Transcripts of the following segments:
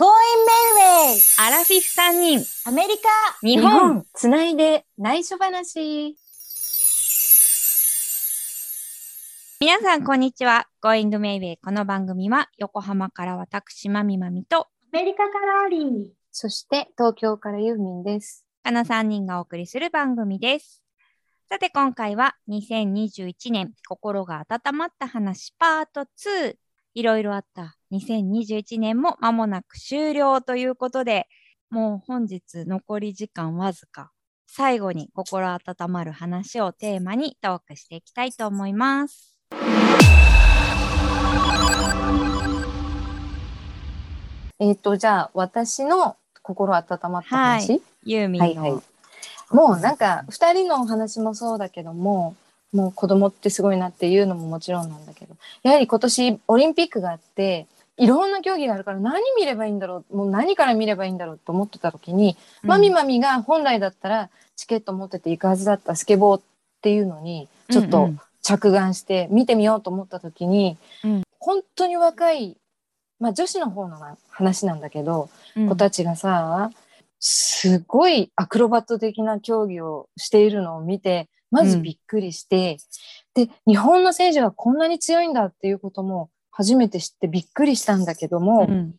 ゴーインメイウェイアラフィフ3人、アメリカ日本。つないで内緒話。皆さん、こんにちは。Going Mayway。この番組は、横浜から私、まみまみと、アメリカからアリー。そして東京からユーミンです。この3人がお送りする番組です。さて、今回は2021年、心が温まった話パート2。いろいろあった2021年も間もなく終了ということで、もう本日残り時間わずか。最後に心温まる話をテーマにトークしていきたいと思います。えっ、と、じゃあ私の心温まった話、ユーミンの、はいはいもうなんか二人のお話もそうだけども、もう子供ってすごいなっていうのももちろんなんだけど、やはり今年オリンピックがあって、いろんな競技があるから何見ればいいんだろう、もう何から見ればいいんだろうと思ってた時に、マミマミが本来だったらチケット持ってて行くはずだったスケボーっていうのに、ちょっとうんうん。着眼して見てみようと思った時に、うん。本当に若い、まあ女子の方の話なんだけど、うん。子たちがさ、すごいアクロバット的な競技をしているのを見て、まずびっくりして、で、日本の選手がこんなに強いんだっていうことも初めて知ってびっくりしたんだけども、うん。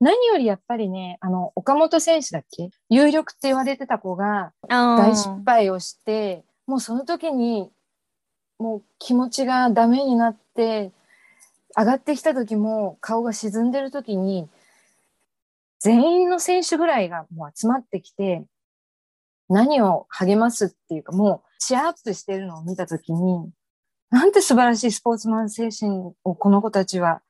何よりやっぱりね、あの、岡本選手だっけ？有力って言われてた子が大失敗をして、もうその時に、もう気持ちがダメになって、上がってきた時も顔が沈んでる時に、全員の選手ぐらいがもう集まってきて、何を励ますっていうか、もうチアアップしてるのを見た時に、なんて素晴らしいスポーツマン精神をこの子たちは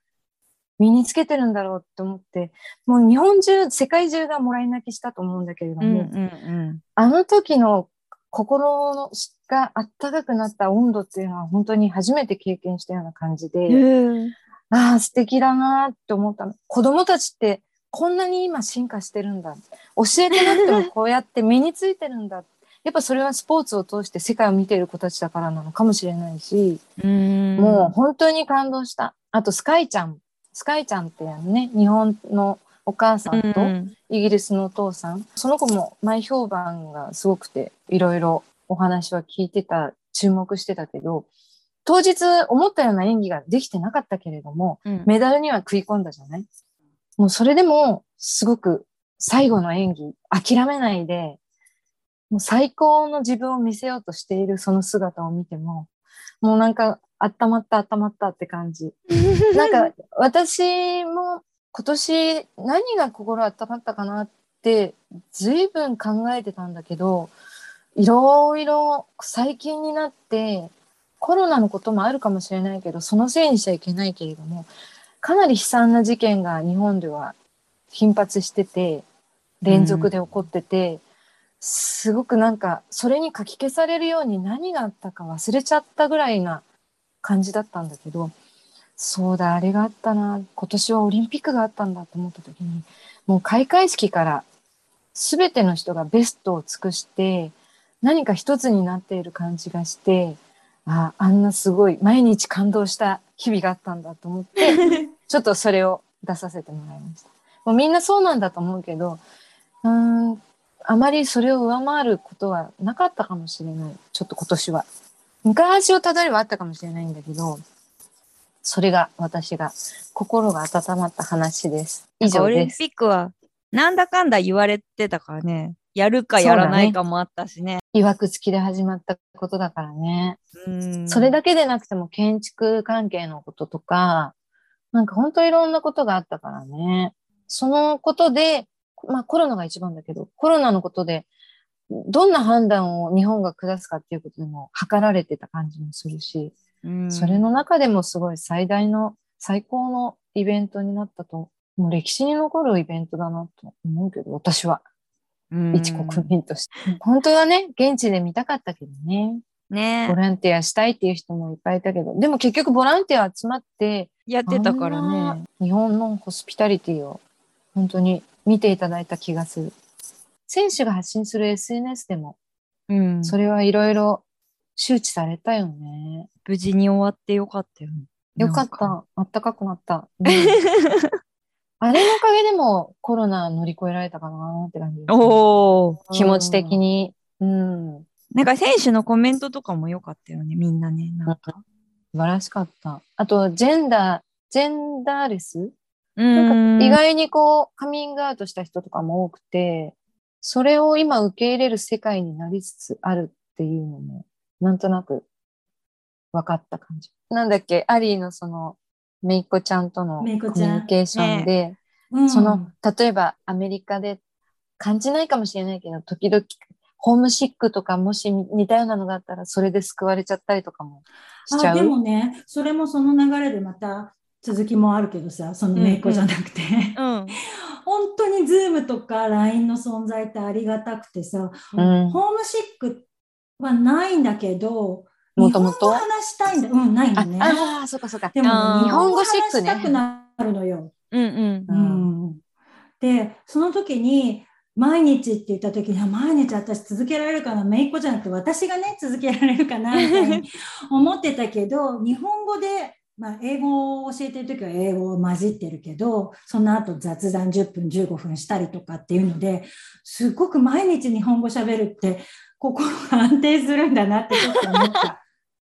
身につけてるんだろうって思って、もう日本中、世界中がもらい泣きしたと思うんだけれども、うんうんうんあの時の心のがあったかくなった温度っていうのは本当に初めて経験したような感じで、うんああ、素敵だなって思ったの。子供たちってこんなに今進化してるんだ。教えてなくてもこうやって身についてるんだ。やっぱそれはスポーツを通して世界を見ている子たちだからなのかもしれないし、うんもう本当に感動した。あとスカイちゃん。スカイちゃんってね、日本のお母さんと、うんイギリスのお父さん。その子も前評判がすごくて、いろいろお話は聞いてた、注目してたけど、当日思ったような演技ができてなかったけれども、うんメダルには食い込んだじゃない？もうそれでも、すごく最後の演技、諦めないで、もう最高の自分を見せようとしているその姿を見ても、もうなんか、温まった温まったって感じ。なんか、私も今年何が心温まったかなって随分考えてたんだけど、いろいろ最近になってコロナのこともあるかもしれないけど、そのせいにしちゃいけないけれども、かなり悲惨な事件が日本では頻発してて、連続で起こってて、すごくなんか、それに書き消されるように何があったか忘れちゃったぐらいな感じだったんだけど、そうだ、あれがあったな、今年はオリンピックがあったんだと思った時に、もう開会式から全ての人がベストを尽くして、何か一つになっている感じがして、ああんなすごい、毎日感動した日々があったんだと思って、ちょっとそれを出させてもらいました。もうみんなそうなんだと思うけど、うーん、あまりそれを上回ることはなかったかもしれない。ちょっと今年は。昔をたどればあったかもしれないんだけど、それが私が心が温まった話です。以上オリンです。ピックはなんだかんだ言われてたからね。やるかやらないかもあったしね。いわくつきで始まったことだからね。うんそれだけでなくても建築関係のこととか、なんか本当いろんなことがあったからね。そのことで、まあコロナが一番だけど、コロナのことで、どんな判断を日本が下すかっていうことでも図られてた感じもするし、うんそれの中でもすごい最大の、最高のイベントになったと、もう歴史に残るイベントだなと思うけど、私は、うん一国民として。本当はね、現地で見たかったけどね。ねボランティアしたいっていう人もいっぱいいたけど、でも結局ボランティア集まって、やってたからね。日本のホスピタリティを本当に見ていただいた気がする。選手が発信する SNS でも、うんそれはいろいろ周知されたよね。無事に終わってよかったよね。よかった。あったかくなった。うんあれのおかげでもコロナ乗り越えられたかなって感じ。おー。気持ち的に。うん。なんか選手のコメントとかも良かったよね、みんなね。なんか。素晴らしかった。あと、ジェンダー、ジェンダーレスうなん。んか意外にこう、カミングアウトした人とかも多くて、それを今受け入れる世界になりつつあるっていうのも、なんとなく分かった感じ。なんだっけ、アリーのその、めいっ子ちゃんとのコミュニケーションで、うん。その、例えばアメリカで感じないかもしれないけど、時々、ホームシックとかもし似たようなのがあったら、それで救われちゃったりとかもしちゃあでう。もね、それもその流れでまた続きもあるけどさ、そのめいっ子じゃなくて、うん。本当に Zoom とか LINE の存在ってありがたくてさ、うん。ホームシックはないんだけど、もともと日本語話したいんだ。うん、ないのあね。あー、そっかそっか。でも日本語日本語シックね話したくなるのよ。うんうんううんで、その時に、毎日って言った時に、あ毎日私続けられるかな、めいっ子じゃなくて私がね、続けられるかな、みたいに思ってたけど、日本語で、まあ、英語を教えてる時は英語を混じってるけど、その後雑談10分、15分したりとかっていうので、すごく毎日日本語喋るって、心が安定するんだなってちょっと思った。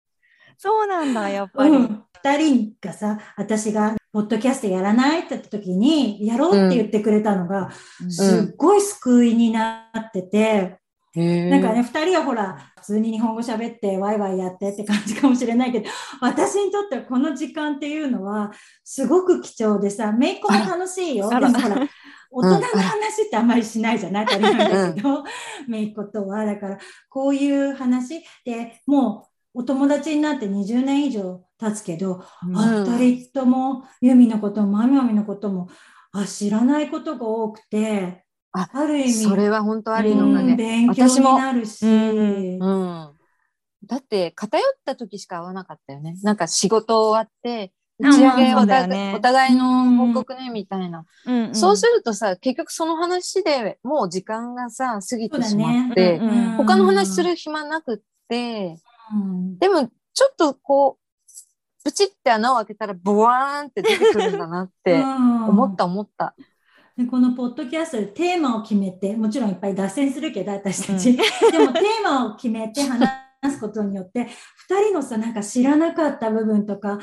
そうなんだ、やっぱり。うん、2人がさ私がポッドキャストやらないって言った時にやろうって言ってくれたのが、すっごい救いになってて、なんかね、2人はほら普通に日本語喋ってワイワイやってって感じかもしれないけど私にとってはこの時間っていうのはすごく貴重でさめいっ子も楽しいよ。でもほら大人の話ってあんまりしないじゃない当たり前だけど、めいっ子とはだからこういう話でもうお友達になって20年以上経つけど、うん。あ二人ともユミのこともマミマミのこともあ知らないことが多くてある意味それは本当ありのうんかね。勉強になるし、私うん。だって、偏った時しか会わなかったよね。なんか仕事終わって、うん打ち上げお互,、ねお互いの報告ね、みたいな。うんうんそうするとさ、結局その話でもう時間がさ、過ぎてしまって、ねうん他の話する暇なくって、うんでもちょっとこう、プチって穴を開けたら、ブワーンって出てくるんだなって 思った思った。でこのポッドキャストでテーマを決めてもちろんいっぱい脱線するけど私たち、でもテーマを決めて話すことによって2人のさなんか知らなかった部分とか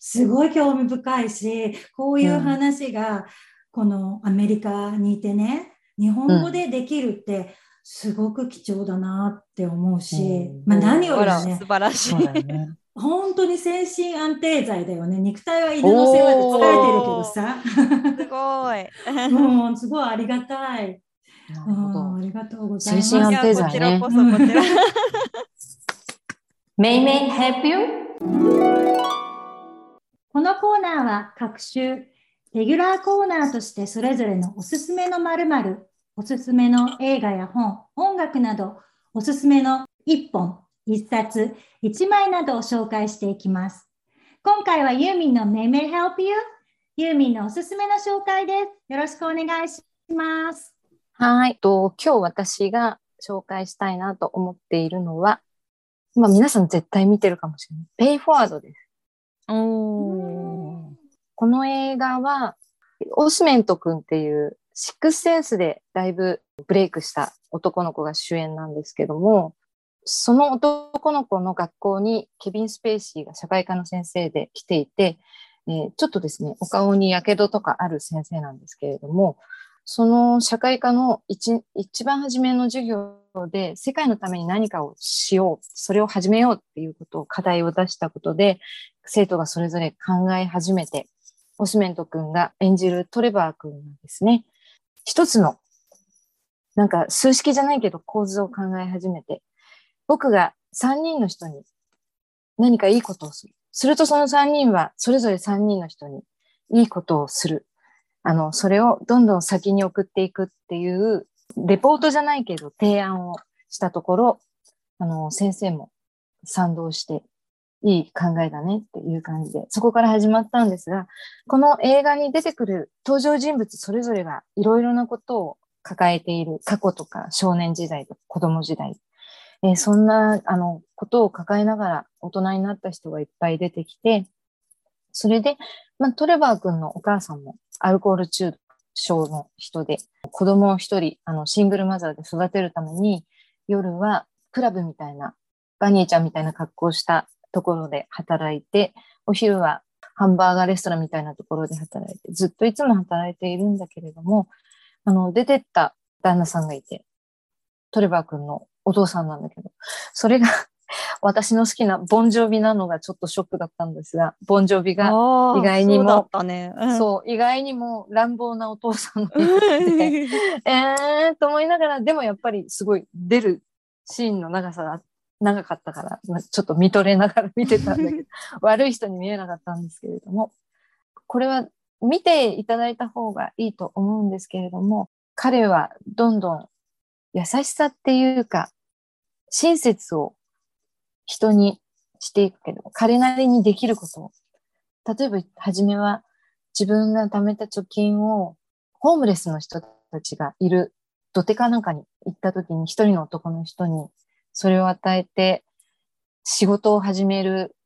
すごい興味深いしこういう話がこのアメリカにいてね日本語でできるってすごく貴重だなって思うし、うんまあ、何よりもね素晴らしい。ね。本当に精神安定剤だよね肉体は犬の世話で疲れてるけどさ。すごい。もうすごいありがたい。ありがとうございます。精神安定剤ねこちらこそ、こちら。May May help you? このコーナーは各週、レギュラーコーナーとしてそれぞれのおすすめの〇〇、おすすめの映画や本、音楽など、おすすめの一本、一冊、一枚などを紹介していきます。今回はユーミンの May May help you? ユーミンのおすすめの紹介です。よろしくお願いします。はい。と今日私が紹介したいなと思っているのは、まあ皆さん絶対見てるかもしれない。ペイフォワードです。おー。この映画は、オスメント君っていう、シックスセンスでだいぶブレイクした男の子が主演なんですけども、その男の子の学校にケビン・スペイシーが社会科の先生で来ていて、えーちょっとですね、お顔に火傷とかある先生なんですけれども、その社会科の一一番初めの授業で世界のために何かをしよう、それを始めようっていうことを課題を出したことで、生徒がそれぞれ考え始めて、オスメント君が演じるトレバー君がですね、一つの、なんか数式じゃないけど構図を考え始めて、僕が三人の人に何かいいことをする。するとその三人はそれぞれ三人の人にいいことをする。あの、それをどんどん先に送っていくっていう、レポートじゃないけど提案をしたところ、あの、先生も賛同して、いい考えだねっていう感じで、そこから始まったんですが、この映画に出てくる登場人物それぞれがいろいろなことを抱えている過去とか少年時代とか子供時代、えーそんなあのことを抱えながら大人になった人がいっぱい出てきて、それで、まあ、トレバー君のお母さんもアルコール中毒症の人で、子供を一人、あの、シングルマザーで育てるために、夜はクラブみたいな、バニーちゃんみたいな格好をしたところで働いて、お昼はハンバーガーレストランみたいなところで働いて、ずっといつも働いているんだけれども、あの、出てった旦那さんがいて、トレバー君のお父さんなんだけど、それが 私の好きなボンジョビなのがちょっとショックだったんですが、ボンジョビが意外にもそうね。うん。そう、意外にも乱暴なお父さんの役で、えーと思いながら、でもやっぱりすごい出るシーンの長さが長かったから、まあ、ちょっと見とれながら見てたんだけど、悪い人に見えなかったんですけれども、これは見ていただいた方がいいと思うんですけれども、彼はどんどん優しさっていうか、親切を人にしていくけど、彼なりにできること。例えば、初めは自分が貯めた貯金を、ホームレスの人たちがいる土手かなんかに行った時に、一人の男の人にそれを与えて、仕事を始める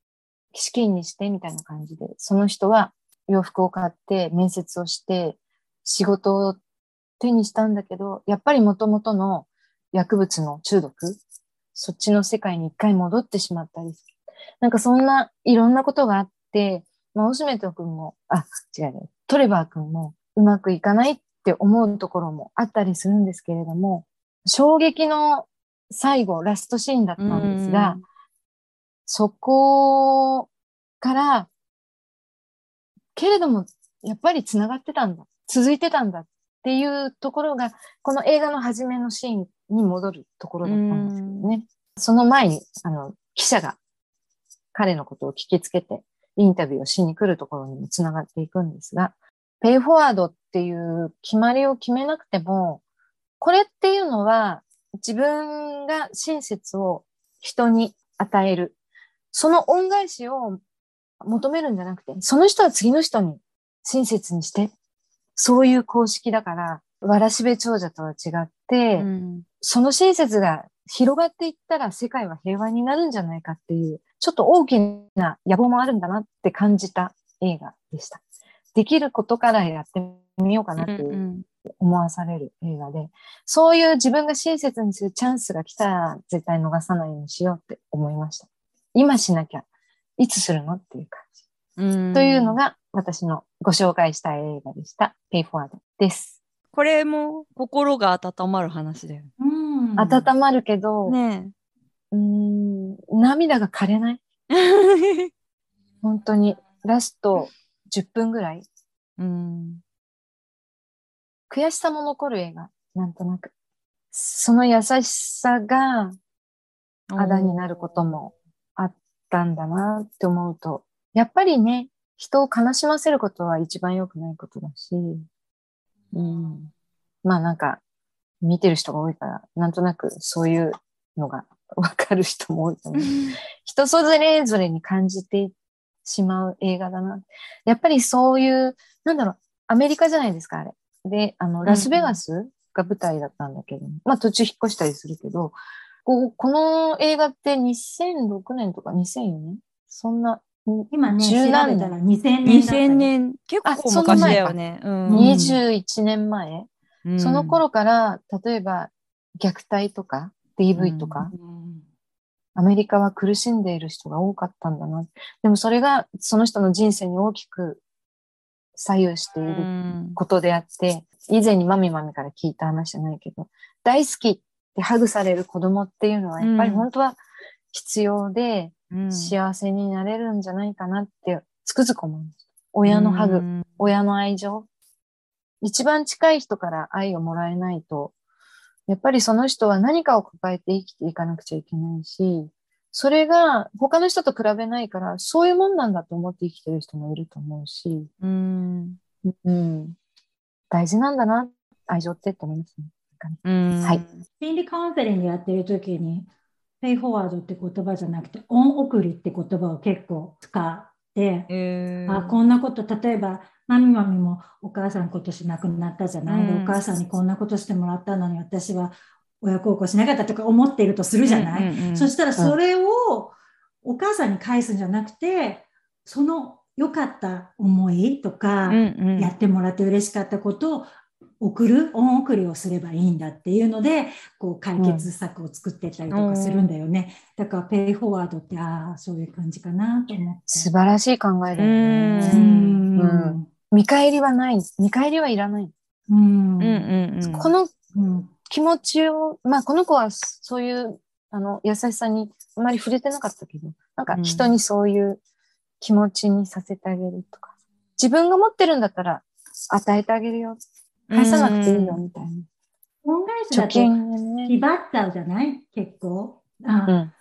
資金にしてみたいな感じで、その人は洋服を買って面接をして、仕事を手にしたんだけど、やっぱり元々の薬物の中毒、そっちの世界に一回戻ってしまったりする。なんかそんないろんなことがあって、まあ、オスメト君も、あ、違うね、トレバー君もうまくいかないって思うところもあったりするんですけれども、衝撃の最後、ラストシーンだったんですが、そこから、けれども、やっぱり繋がってたんだ。続いてたんだっていうところが、この映画の初めのシーンに戻るところだったんですけどね。その前に、あの、記者が彼のことを聞きつけて、インタビューをしに来るところにも繋がっていくんですが、ペイフォワードっていう決まりを決めなくても、これっていうのは自分が親切を人に与える。その恩返しを求めるんじゃなくて、その人は次の人に親切にして。そういう公式だから、わらしべ長者とは違って、うんその親切が広がっていったら世界は平和になるんじゃないかっていう、ちょっと大きな野望もあるんだなって感じた映画でした。できることからやってみようかなって思わされる映画で、そういう自分が親切にするチャンスが来たら絶対逃さないようにしようって思いました。今しなきゃ、いつするのっていう感じ。うんというのが私のご紹介したい映画でした。Pay Forward です。これも心が温まる話だようん温まるけど、ね。うーん涙が枯れない？ね 本当に、ラスト10分ぐらい、うん悔しさも残る映画、なんとなく。その優しさがあだになることもあったんだなって思うと、やっぱりね、人を悲しませることは一番良くないことだし、うん。まあなんか、見てる人が多いから、なんとなくそういうのがわかる人も多いと思う。人それぞれに感じてしまう映画だな。やっぱりそういう、なんだろう、アメリカじゃないですか、あれ。で、あの、ラスベガスが舞台だったんだけど、まあ途中引っ越したりするけど、こうこの映画って2006年とか2004年そんな、今ね、調十べたら2000年だったよ2000年、結あ構その前か。昔だよね。うん21年前、うん。その頃から、例えば虐待とか DV とか、うん。アメリカは苦しんでいる人が多かったんだな。でもそれがその人の人生に大きく左右していうるん。ことであって、以前にマミマミから聞いた話じゃないけど、大好きってハグされる子供っていうのはやっぱりうん。本当は必要でうん幸せになれるんじゃないかなってつくづく思います。親のハグ、うん。親の愛情。一番近い人から愛をもらえないと、やっぱりその人は何かを抱えて生きていかなくちゃいけないし、それが他の人と比べないから、そういうもんなんだと思って生きてる人もいると思うし、うん。うん、大事なんだな、愛情ってって思いますね。うん。はい。心理カウンセリングやってる時に、ペイフォワードって言葉じゃなくて、恩送りって言葉を結構使って、へー。あこんなこと、例えば、マミマミもお母さん今年亡くなったじゃない、でうん。お母さんにこんなことしてもらったのに私は親孝行しなかったとか思っているとするじゃない、うんうん。うん。そしたらそれをお母さんに返すんじゃなくて、その良かった思いとか、うんうん。やってもらって嬉しかったことを送る、恩送りをすればいいんだっていうので、こう解決策を作ってったりとかするんだよね。だから、ペイフォワードって、ああ、そういう感じかなと思って。素晴らしい考えだようね。んうん見返りはない。見返りはいらない。うん。うんうんうんこのうん。気持ちを、まあこの子はそういうあの優しさにあまり触れてなかったけど、なんか人にそういう気持ちにさせてあげるとか、自分が持ってるんだったら与えてあげるよ。返さなくていいよみたいな。恩返しだ貯と。気張っちゃうじゃない？結構。あうん。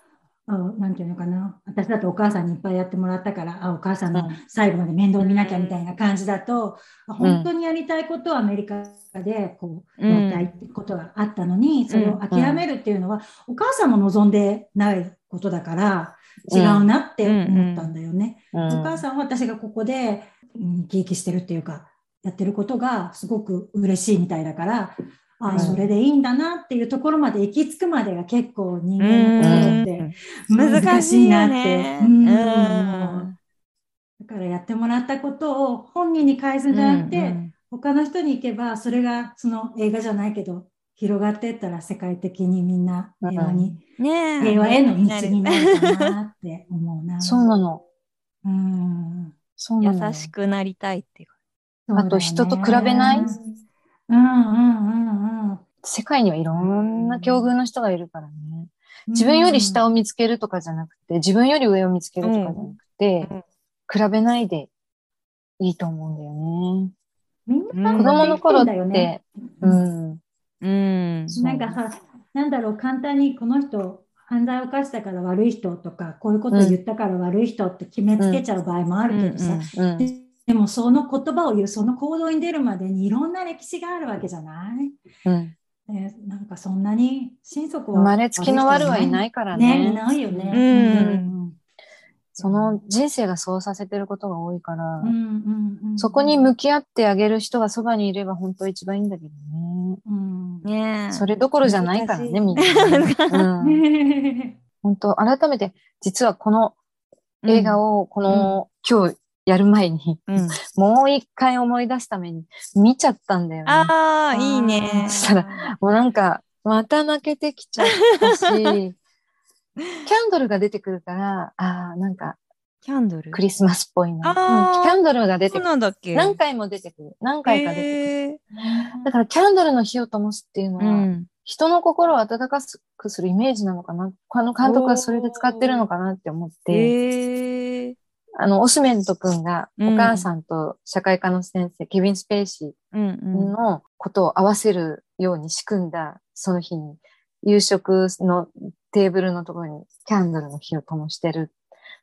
あなんていうのかな。私だとお母さんにいっぱいやってもらったから、あ、お母さんのうん最後まで面倒見なきゃみたいな感じだと、あ本当にやりたいことをアメリカでこう、うんやりたいってことがあったのに、それを諦めるっていうのは、お母さんも望んでないことだから、違うなって思ったんだよね。うんお母さんは私がここで、うん、生き生きしてるっていうか、やってることがすごく嬉しいみたいだから、あうんそれでいいんだなっていうところまで行き着くまでが結構人間の心って難しいなって。うんだからやってもらったことを本人に返すんじゃなくて、他の人に行けば、それがその映画じゃないけど、広がっていったら世界的にみんな平和に、ねえ平和への道になるかなって思うな。そうなの。うん。そうなの。優しくなりたいっていうか。あと人と比べない？うんうんうんうん。世界にはいろんな境遇の人がいるからね。自分より下を見つけるとかじゃなくて、自分より上を見つけるとかじゃなくて、うん比べないでいいと思うんだよね。みんなうん子供の頃ってね、うん。うん。なんかさ、なんだろう、簡単にこの人、犯罪を犯したから悪い人とか、こういうことを言ったから悪い人って決めつけちゃう場合もあるけどさ、うんうん。ででもその言葉を言う、その行動に出るまでにいろんな歴史があるわけじゃない、うん。ねなんかそんなに心底は生まれつきの悪はいないいからね。いね。ないよね。うんその人生がそうさせてることが多いから、うんうんうんそこに向き合ってあげる人がそばにいれば本当一番いいんだけどね。うんねえ。それどころじゃないからね、難みんなね。うん。本当改めて、実はこの映画を、この、今日やる前に、うん。もう一回思い出すために見ちゃったんだよね。ああ、いいね。そしたもうなんか、また泣けてきちゃったし、キャンドルが出てくるから、ああ、なんかキャンドル？クリスマスっぽいな。うんキャンドルが出てくる。なんだっけ？何回も出てくる。何回か出てくる。へえだからキャンドルの火を灯すっていうのは、うん。人の心を温かくするイメージなのかな？あの監督はそれで使ってるのかなって思って、へえ。あの、オスメント君がうんお母さんと社会科の先生、ケビン・スペーシうんーうん。のことを合わせるように仕組んだ、その日に、夕食のテーブルのところにキャンドルの火を灯してる。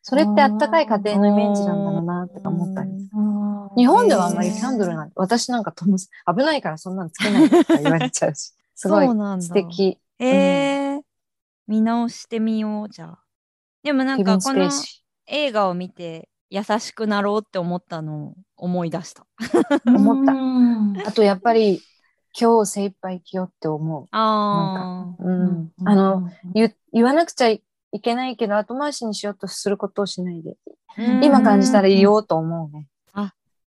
それってあったかい家庭のイメージなんだろうな、とか思ったり。日本ではあんまりキャンドルなんて、私なんか灯す、危ないからそんなのつけないでとか言われちゃうし、すごい素敵。へえ。見直してみよう、じゃあ。でもなんかこの映画を見て優しくなろうって思ったのを思い出した。思った。あとやっぱり、今日精一杯生きようって思う。ああ。うん。あの、言言わなくちゃいけないけど、後回しにしようとすることをしないで。うん今感じたら言おうと思うね。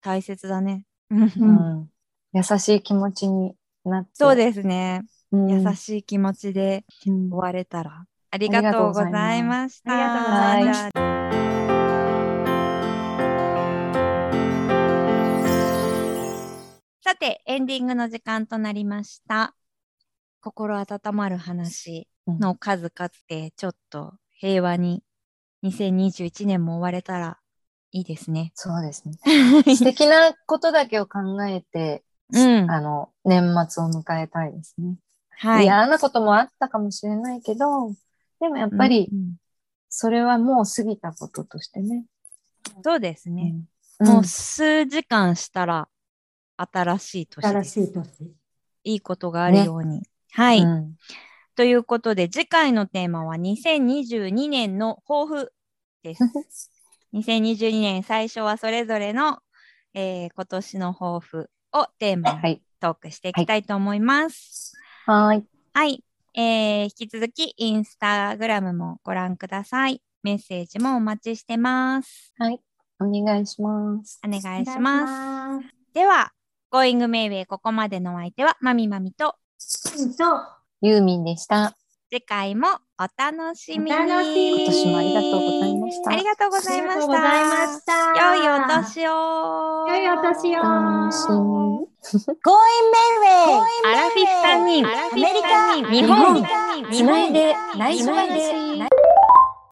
大切だね。うん。優しい気持ちになって。そうですね。うん。優しい気持ちでうん終われたら。ありがとうございました。ありがとうございましたさて、エンディングの時間となりました。心温まる話の数々で、ちょっと平和に2021年も終われたらいいですね。そうですね。素敵なことだけを考えて、うん。あの、年末を迎えたいですね。はい。嫌なこともあったかもしれないけど、でもやっぱりう、んそれはもう過ぎたこととしてね。そうですね。うんもう数時間したら新しい年新。しい年。いいことがあるように。はい、うんということで、次回のテーマは2022年の抱負です。2022年最初はそれぞれの、えー今年の抱負をテーマにはい。トークしていきたいと思います。はーい。はい、えー引き続きインスタグラムもご覧ください。メッセージもお待ちしてます。はい。お願いします。お願いします。す。では、Going Mayway ここまでのお相手は、まみまみと、と、ユーミンでした。次回もお楽しみに。お楽しみに今年もありがとうございましたありがとうございました。良いお年を。良いお年を。楽しみ。Going Mayway! アラフィフ3人、アメリカ日本、つないで内緒話